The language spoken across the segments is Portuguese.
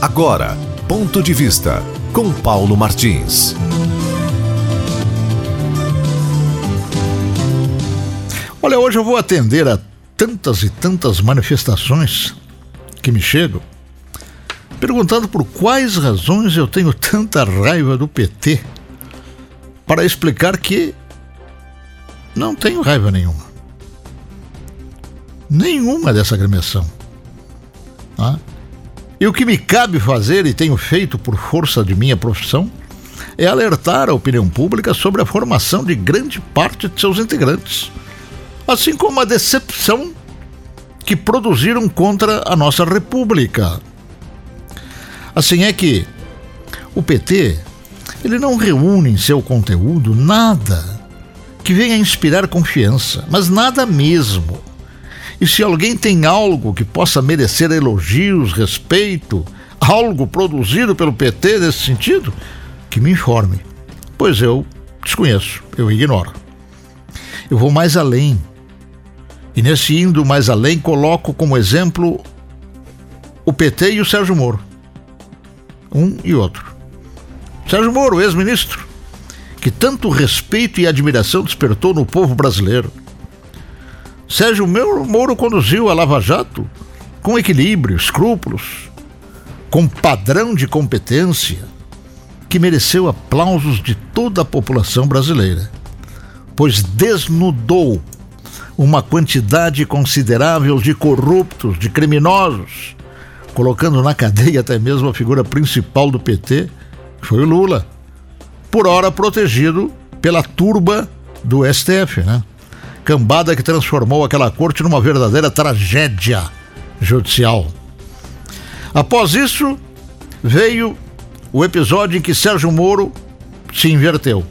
Agora, ponto de vista com Paulo Martins. Olha, hoje eu vou atender a tantas e tantas manifestações que me chegam, perguntando por quais razões eu tenho tanta raiva do PT, para explicar que não tenho raiva nenhuma. Nenhuma dessa agremiação. Ah, e o que me cabe fazer, e tenho feito por força de minha profissão, é alertar a opinião pública sobre a formação de grande parte de seus integrantes, assim como a decepção que produziram contra a nossa República. Assim é que o PT ele não reúne em seu conteúdo nada que venha inspirar confiança, mas nada mesmo. E se alguém tem algo que possa merecer elogios, respeito, algo produzido pelo PT nesse sentido, que me informe, pois eu desconheço, eu ignoro. Eu vou mais além. E nesse indo mais além, coloco como exemplo o PT e o Sérgio Moro. Um e outro. Sérgio Moro, ex-ministro, que tanto respeito e admiração despertou no povo brasileiro Sérgio Moro conduziu a Lava Jato com equilíbrio, escrúpulos, com padrão de competência que mereceu aplausos de toda a população brasileira, pois desnudou uma quantidade considerável de corruptos, de criminosos, colocando na cadeia até mesmo a figura principal do PT, que foi o Lula, por hora protegido pela turba do STF, né? Cambada que transformou aquela corte numa verdadeira tragédia judicial. Após isso, veio o episódio em que Sérgio Moro se inverteu.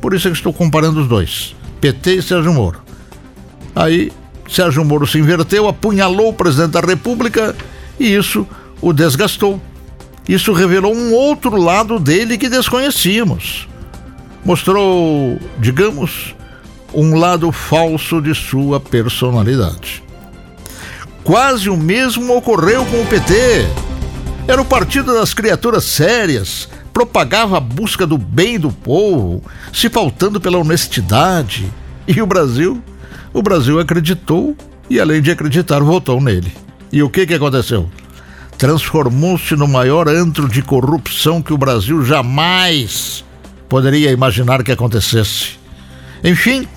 Por isso é que estou comparando os dois, PT e Sérgio Moro. Aí, Sérgio Moro se inverteu, apunhalou o presidente da República e isso o desgastou. Isso revelou um outro lado dele que desconhecíamos. Mostrou, digamos, um lado falso de sua personalidade. Quase o mesmo ocorreu com o PT. Era o partido das criaturas sérias, propagava a busca do bem do povo, se faltando pela honestidade. E o Brasil? O Brasil acreditou e, além de acreditar, votou nele. E o que, que aconteceu? Transformou-se no maior antro de corrupção que o Brasil jamais poderia imaginar que acontecesse. Enfim,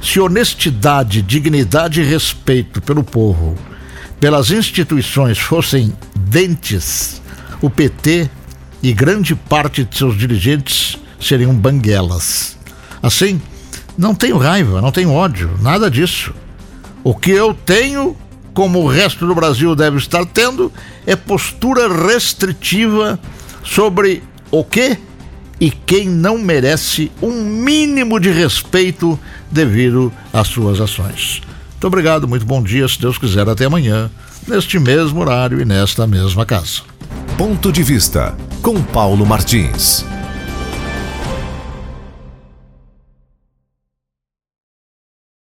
se honestidade, dignidade e respeito pelo povo, pelas instituições fossem dentes, o PT e grande parte de seus dirigentes seriam banguelas. Assim, não tenho raiva, não tenho ódio, nada disso. O que eu tenho, como o resto do Brasil deve estar tendo, é postura restritiva sobre o que e quem não merece um mínimo de respeito devido às suas ações. Muito obrigado, muito bom dia, se Deus quiser, até amanhã, neste mesmo horário e nesta mesma casa. Ponto de vista com Paulo Martins.